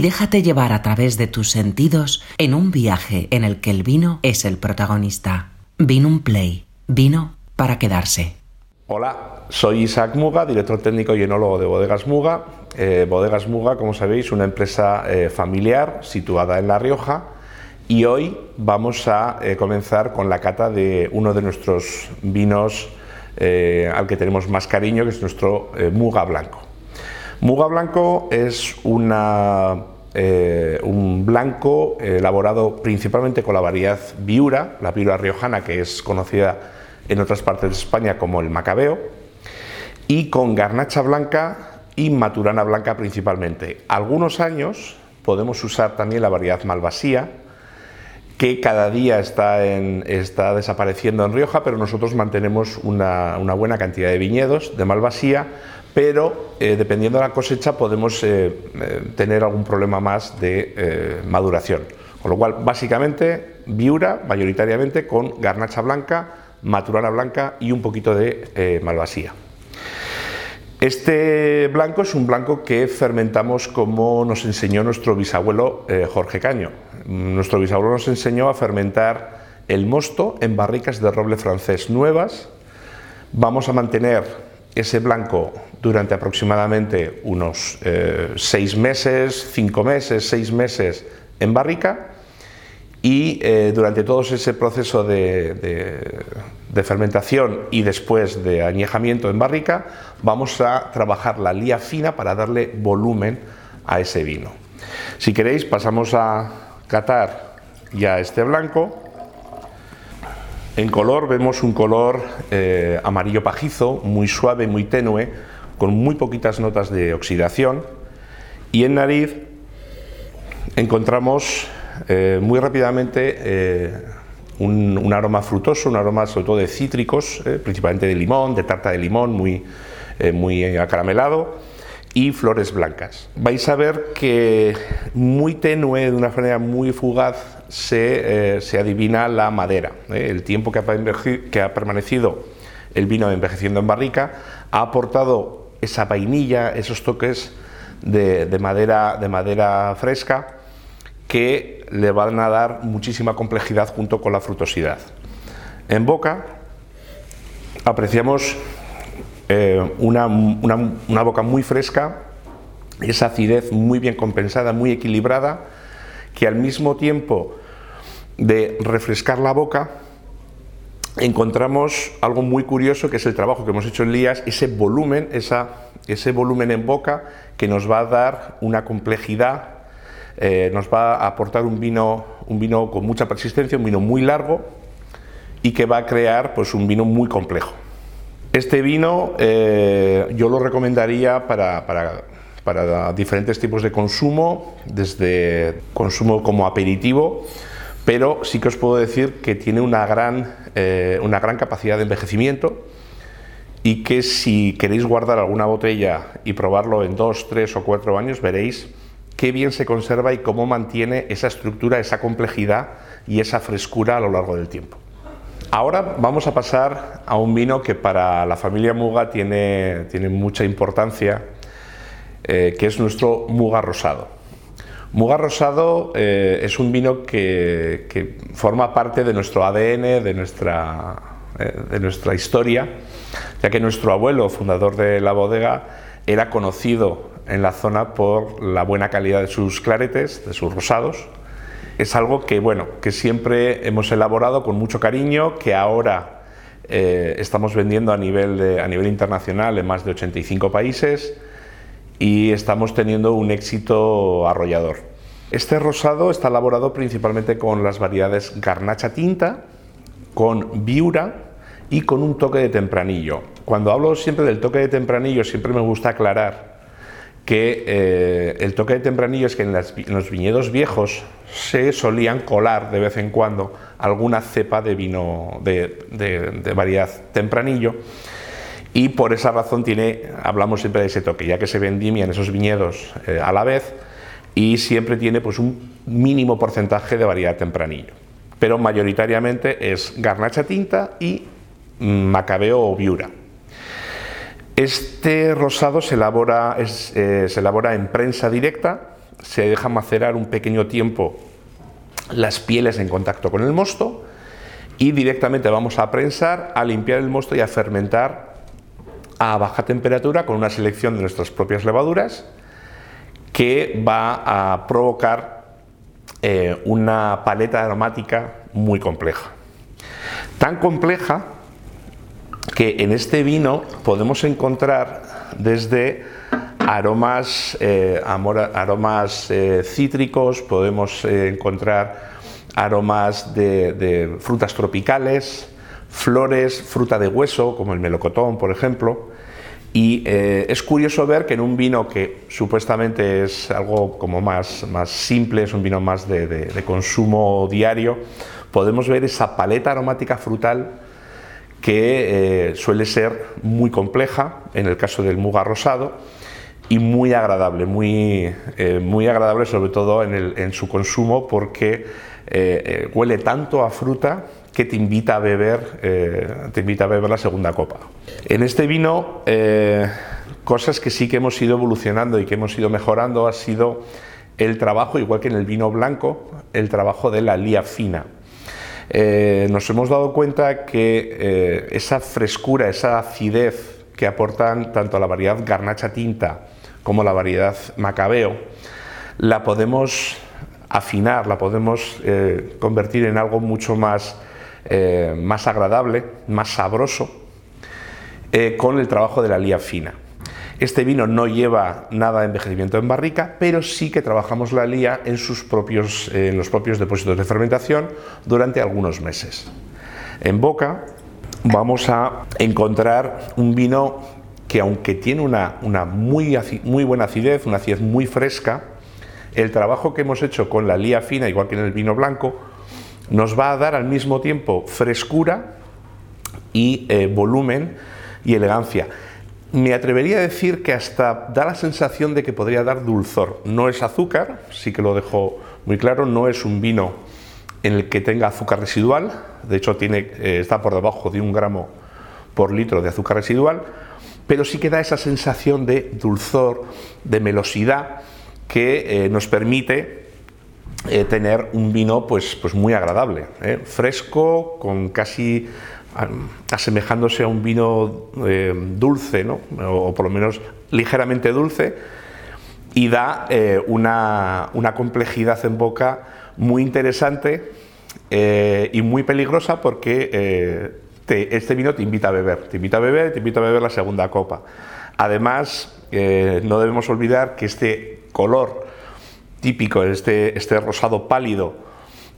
Déjate llevar a través de tus sentidos en un viaje en el que el vino es el protagonista. Vino un play. Vino para quedarse. Hola, soy Isaac Muga, director técnico y enólogo de Bodegas Muga. Eh, Bodegas Muga, como sabéis, una empresa eh, familiar situada en La Rioja y hoy vamos a eh, comenzar con la cata de uno de nuestros vinos al que tenemos más cariño, que es nuestro Muga Blanco. Muga blanco es eh, un blanco elaborado principalmente con la variedad Viura, la Viura riojana que es conocida en otras partes de España como el Macabeo, y con garnacha blanca y maturana blanca principalmente. Algunos años podemos usar también la variedad Malvasía, que cada día está, está desapareciendo en Rioja, pero nosotros mantenemos una buena cantidad de viñedos de Malvasía pero eh, dependiendo de la cosecha podemos eh, eh, tener algún problema más de maduración. Con lo cual, básicamente, viura, mayoritariamente con garnacha blanca, maturana blanca y un poquito de malvasía. Este blanco es un blanco que fermentamos como nos enseñó nuestro bisabuelo Jorge Caño. Nuestro bisabuelo nos enseñó a fermentar el mosto en barricas de roble francés nuevas. Vamos a mantener ese blanco durante aproximadamente unos eh, seis meses, cinco meses, seis meses en barrica y eh, durante todo ese proceso de, fermentación y después de añejamiento en barrica vamos a trabajar la lía fina para darle volumen a ese vino. Si queréis pasamos a catar ya este blanco. En color vemos un color eh, amarillo pajizo, muy suave, muy tenue, con muy poquitas notas de oxidación. Y en nariz encontramos eh, muy rápidamente eh, un, aroma frutoso, un aroma sobre todo de cítricos, principalmente de limón, de tarta de limón, muy, muy acaramelado y flores blancas. Vais a ver que muy tenue, de una manera muy fugaz, se, eh, adivina la madera. ¿eh? El tiempo que ha, permanecido el vino envejeciendo en barrica ha aportado esa vainilla, esos toques de, madera, de madera fresca que le van a dar muchísima complejidad junto con la frutosidad. En boca apreciamos eh, una, una, boca muy fresca, esa acidez muy bien compensada, muy equilibrada, que al mismo tiempo de refrescar la boca, encontramos algo muy curioso que es el trabajo que hemos hecho en Lías, ese volumen, ese volumen en boca que nos va a dar una complejidad, eh, nos va a aportar un vino, un vino con mucha persistencia, un vino muy largo y que va a crear pues, un vino muy complejo. Este vino eh, yo lo recomendaría para, diferentes tipos de consumo, desde consumo como aperitivo, pero sí que os puedo decir que tiene una gran, eh, una gran capacidad de envejecimiento y que si queréis guardar alguna botella y probarlo en dos, tres o cuatro años, veréis qué bien se conserva y cómo mantiene esa estructura, esa complejidad y esa frescura a lo largo del tiempo. Ahora vamos a pasar a un vino que para la familia Muga tiene, tiene mucha importancia, eh, que es nuestro Muga Rosado. Muga Rosado eh, es un vino que, forma parte de nuestro ADN, de nuestra, eh, de nuestra historia, ya que nuestro abuelo, fundador de la bodega, era conocido en la zona por la buena calidad de sus claretes, de sus rosados, es algo que, bueno, que siempre hemos elaborado con mucho cariño, que ahora eh, estamos vendiendo a nivel, a nivel internacional en más de 85 países y estamos teniendo un éxito arrollador. Este rosado está elaborado principalmente con las variedades garnacha tinta, con viura y con un toque de tempranillo. Cuando hablo siempre del toque de tempranillo, siempre me gusta aclarar que eh, el toque de tempranillo es que en, los viñedos viejos se solían colar de vez en cuando alguna cepa de vino de, variedad tempranillo y por esa razón tiene, hablamos siempre de ese toque, ya que se vendimian esos viñedos eh, a la vez y siempre tiene pues un mínimo porcentaje de variedad tempranillo. Pero mayoritariamente es garnacha tinta y macabeo o viura. Este rosado se elabora, eh, se elabora en prensa directa se deja macerar un pequeño tiempo las pieles en contacto con el mosto y directamente vamos a prensar, a limpiar el mosto y a fermentar a baja temperatura con una selección de nuestras propias levaduras que va a provocar eh, una paleta aromática muy compleja. Tan compleja que en este vino podemos encontrar desde aromas, eh, aromas eh, cítricos, podemos encontrar aromas de, frutas tropicales, flores, fruta de hueso, como el melocotón, por ejemplo. Y eh, es curioso ver que en un vino que supuestamente es algo como más, más simple, es un vino más de, consumo diario, podemos ver esa paleta aromática frutal que eh, suele ser muy compleja, en el caso del muga rosado, y muy agradable, muy, eh, muy agradable sobre todo en, en su consumo porque huele tanto a fruta que te invita a beber, eh, te invita a beber la segunda copa. En este vino, cosas que sí que hemos ido evolucionando y que hemos ido mejorando ha sido el trabajo, igual que en el vino blanco, el trabajo de la lía fina. nos hemos dado cuenta que esa frescura, esa acidez que aportan tanto la variedad garnacha tinta como la variedad macabeo, la podemos afinar, la podemos eh, convertir en algo mucho más, eh, más agradable, más sabroso, eh, con el trabajo de la lía fina. Este vino no lleva nada de envejecimiento en barrica, pero sí que trabajamos la lía en, los propios depósitos de fermentación durante algunos meses. En boca vamos a encontrar un vino que aunque tiene una, una muy, muy buena acidez, una acidez muy fresca, el trabajo que hemos hecho con la lía fina, igual que en el vino blanco, nos va a dar al mismo tiempo frescura y eh, volumen y elegancia. Me atrevería a decir que hasta da la sensación de que podría dar dulzor. No es azúcar, sí que lo dejo muy claro, no es un vino en el que tenga azúcar residual, de hecho tiene, eh, está por debajo de un gramo por litro de azúcar residual, pero sí que da esa sensación de dulzor, de melosidad, que eh, nos permite eh, tener un vino pues, pues muy agradable, ¿eh? fresco, con casi asemejándose a un vino dulce, ¿no? o, por lo menos ligeramente dulce, y da una, una, complejidad en boca muy interesante y muy peligrosa porque este vino te invita a beber, te invita a beber, te invita a beber la segunda copa. Además, no debemos olvidar que este color típico, este, este rosado pálido,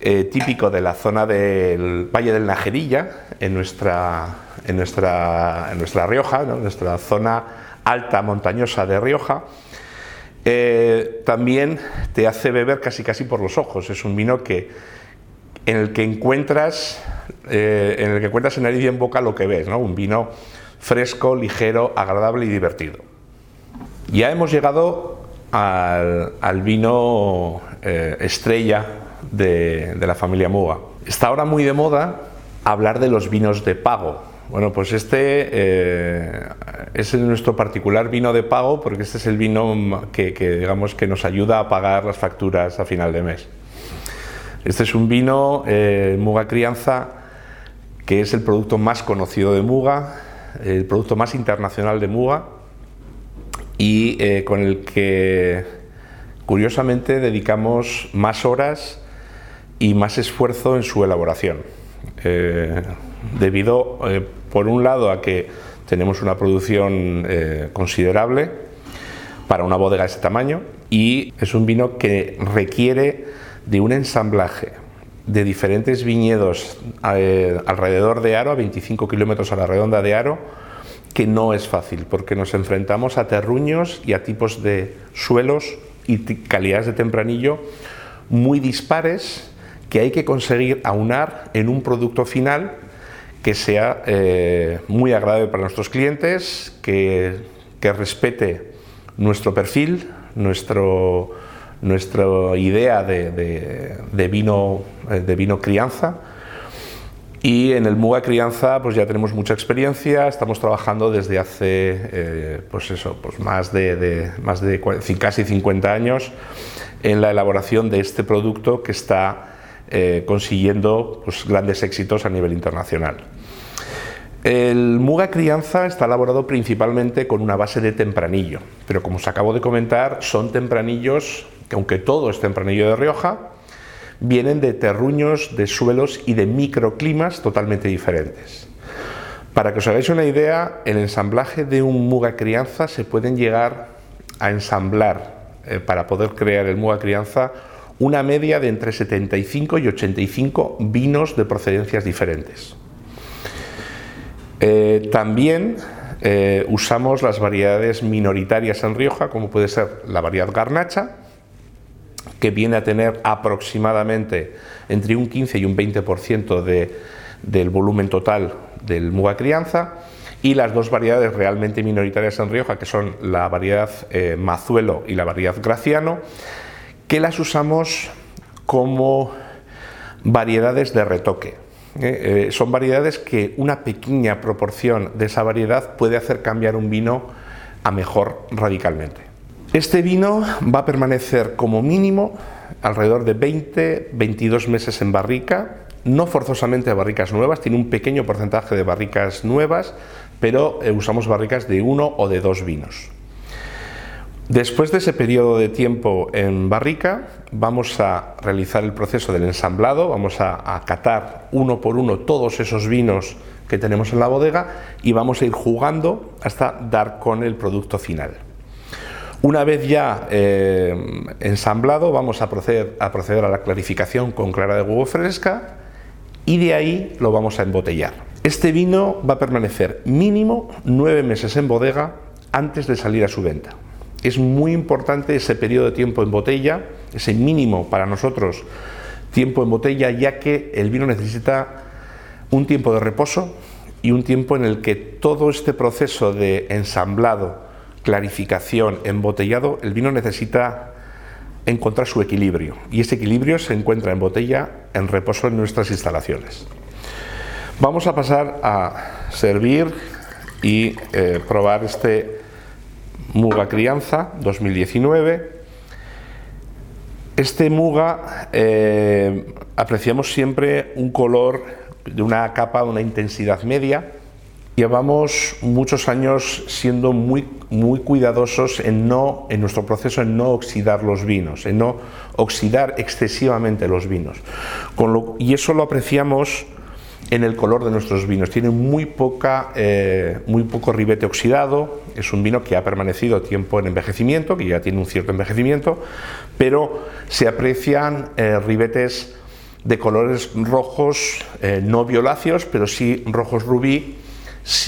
eh, típico de la zona del Valle del Najerilla, en nuestra, en nuestra, en nuestra Rioja, nuestra zona alta montañosa de Rioja, eh, también te hace beber casi casi por los ojos. Es un vino que, en el que encuentras eh, en el que encuentras en nariz y en boca lo que ves, ¿no? un vino fresco, ligero, agradable y divertido. Ya hemos llegado al, vino eh, estrella de, la familia Muga. Está ahora muy de moda hablar de los vinos de pago. Bueno, pues este eh, es nuestro particular vino de pago porque este es el vino que, digamos que nos ayuda a pagar las facturas a final de mes. Este es un vino eh, Muga Crianza que es el producto más conocido de Muga, el producto más internacional de Muga y eh, con el que curiosamente dedicamos más horas y más esfuerzo en su elaboración. Eh, debido, eh, por un lado, a que tenemos una producción considerable para una bodega de ese tamaño y es un vino que requiere de un ensamblaje de diferentes viñedos alrededor de Aro, a 25 kilómetros a la redonda de Aro, que no es fácil, porque nos enfrentamos a terruños y a tipos de suelos y calidades de tempranillo muy dispares que hay que conseguir aunar en un producto final que sea eh, muy agradable para nuestros clientes, que, respete nuestro perfil, nuestro, nuestra idea de, vino, eh, de vino crianza y en el Muga Crianza pues ya tenemos mucha experiencia, estamos trabajando desde hace eh, pues eso, pues más de, más de casi 50 años en la elaboración de este producto que está eh, consiguiendo pues, grandes éxitos a nivel internacional. El muga crianza está elaborado principalmente con una base de tempranillo, pero como os acabo de comentar, son tempranillos que aunque todo es tempranillo de Rioja, vienen de terruños, de suelos y de microclimas totalmente diferentes. Para que os hagáis una idea, el ensamblaje de un muga crianza se pueden llegar a ensamblar eh, para poder crear el muga crianza una media de entre 75 y 85 vinos de procedencias diferentes. Eh, también eh, usamos las variedades minoritarias en Rioja, como puede ser la variedad garnacha, que viene a tener aproximadamente entre un 15 y un 20% de, del volumen total del muga crianza, y las dos variedades realmente minoritarias en Rioja, que son la variedad eh, Mazuelo y la variedad Graciano, que las usamos como variedades de retoque. Eh, eh, son variedades que una pequeña proporción de esa variedad puede hacer cambiar un vino a mejor radicalmente. Este vino va a permanecer como mínimo alrededor de 20-22 meses en barrica, no forzosamente barricas nuevas, tiene un pequeño porcentaje de barricas nuevas, pero eh, usamos barricas de uno o de dos vinos. Después de ese periodo de tiempo en barrica, vamos a realizar el proceso del ensamblado, vamos a, catar uno por uno todos esos vinos que tenemos en la bodega y vamos a ir jugando hasta dar con el producto final. Una vez ya eh, ensamblado, vamos a proceder, a proceder a la clarificación con clara de huevo fresca y de ahí lo vamos a embotellar. Este vino va a permanecer mínimo nueve meses en bodega antes de salir a su venta. Es muy importante ese periodo de tiempo en botella, ese mínimo para nosotros tiempo en botella, ya que el vino necesita un tiempo de reposo y un tiempo en el que todo este proceso de ensamblado, clarificación, embotellado, el vino necesita encontrar su equilibrio y ese equilibrio se encuentra en botella en reposo en nuestras instalaciones. Vamos a pasar a servir y eh, probar este Muga Crianza 2019. Este Muga eh, apreciamos siempre un color de una capa, una intensidad media. Llevamos muchos años siendo muy, muy cuidadosos en, no, en nuestro proceso en no oxidar los vinos, en no oxidar excesivamente los vinos. y eso lo apreciamos en el color de nuestros vinos. Tiene muy, poca, eh, muy poco ribete oxidado, es un vino que ha permanecido tiempo en envejecimiento, que ya tiene un cierto envejecimiento, pero se aprecian eh, ribetes de colores rojos, eh, no violáceos, pero sí rojos rubí,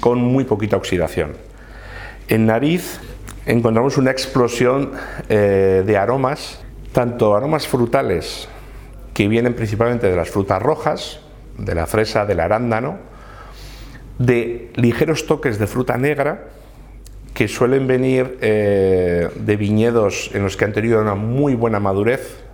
con muy poquita oxidación. En nariz encontramos una explosión de aromas, tanto aromas frutales, que vienen principalmente de las frutas rojas, de la fresa, del arándano, de ligeros toques de fruta negra que suelen venir eh, de viñedos en los que han tenido una muy buena madurez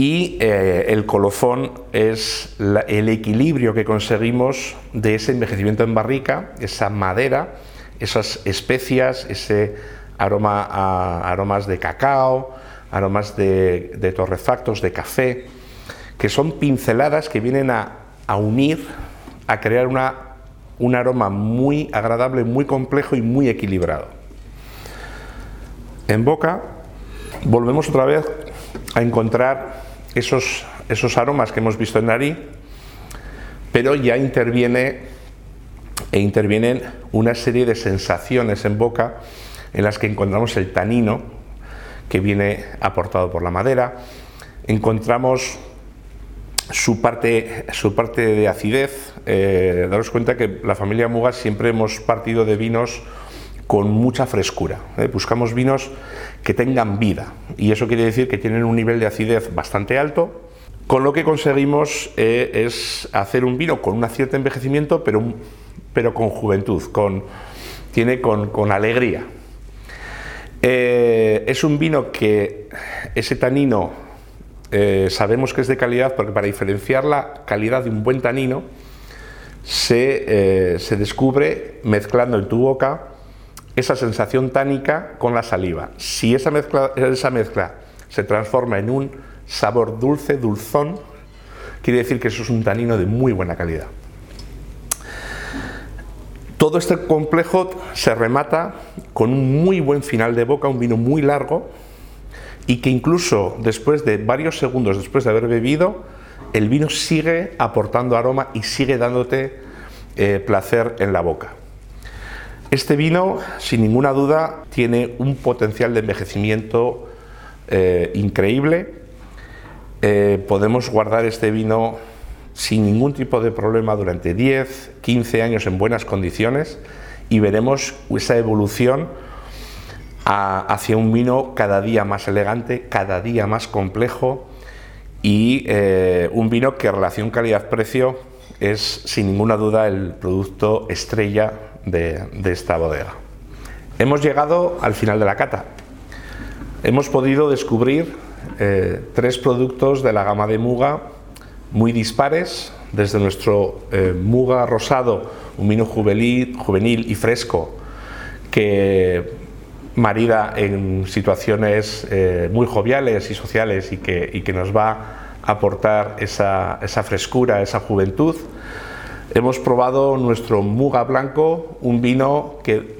y eh, el colofón es el equilibrio que conseguimos de ese envejecimiento en barrica, esa madera, esas especias, ese aroma a aromas de cacao, aromas de, torrefactos, de café, que son pinceladas que vienen a, unir, a crear una, un aroma muy agradable, muy complejo y muy equilibrado. En boca volvemos otra vez a encontrar esos, esos aromas que hemos visto en nariz, pero ya interviene e intervienen una serie de sensaciones en boca en las que encontramos el tanino que viene aportado por la madera, encontramos su parte, su parte de acidez. Eh, daros cuenta que la familia Mugas siempre hemos partido de vinos con mucha frescura. ¿eh? Buscamos vinos que tengan vida y eso quiere decir que tienen un nivel de acidez bastante alto, con lo que conseguimos eh, es hacer un vino con un cierto envejecimiento, pero, pero con juventud, con, tiene con, con alegría. es un vino que ese tanino eh, sabemos que es de calidad porque para diferenciar la calidad de un buen tanino se, eh, descubre mezclando en tu boca esa sensación tánica con la saliva. Si esa mezcla, esa mezcla se transforma en un sabor dulce, dulzón, quiere decir que eso es un tanino de muy buena calidad. Todo este complejo se remata con un muy buen final de boca, un vino muy largo y que incluso después de varios segundos después de haber bebido, el vino sigue aportando aroma y sigue dándote eh, placer en la boca. Este vino, sin ninguna duda, tiene un potencial de envejecimiento eh, increíble. Eh, podemos guardar este vino sin ningún tipo de problema durante 10, 15 años en buenas condiciones y veremos esa evolución hacia un vino cada día más elegante, cada día más complejo y eh, un vino que relación calidad-precio es sin ninguna duda el producto estrella de, esta bodega. Hemos llegado al final de la cata. Hemos podido descubrir eh, tres productos de la gama de Muga muy dispares, desde nuestro eh, Muga rosado, un vino juvenil, juvenil y fresco, que marida en situaciones eh, muy joviales y sociales y que, y que, nos va a aportar esa, esa, frescura, esa juventud. Hemos probado nuestro Muga Blanco, un vino que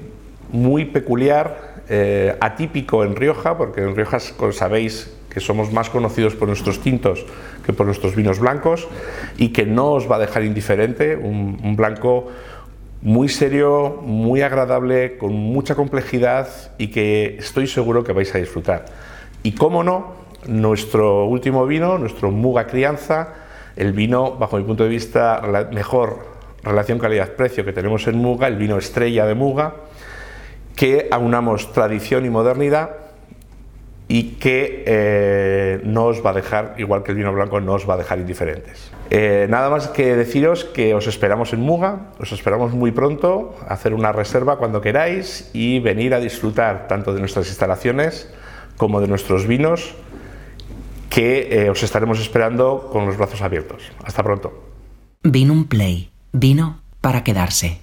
muy peculiar, eh, atípico en Rioja, porque en Rioja sabéis que somos más conocidos por nuestros tintos que por nuestros vinos blancos y que no os va a dejar indiferente, un, blanco muy serio, muy agradable, con mucha complejidad y que estoy seguro que vais a disfrutar. Y cómo no, nuestro último vino, nuestro Muga Crianza, el vino, bajo mi punto de vista, mejor relación calidad-precio que tenemos en Muga, el vino estrella de Muga, que aunamos tradición y modernidad y que eh, no os va a dejar, igual que el vino blanco, no os va a dejar indiferentes. Eh, nada más que deciros que os esperamos en Muga, os esperamos muy pronto, hacer una reserva cuando queráis y venir a disfrutar tanto de nuestras instalaciones como de nuestros vinos, que eh, os estaremos esperando con los brazos abiertos. Hasta pronto. Vino un play, vino para quedarse.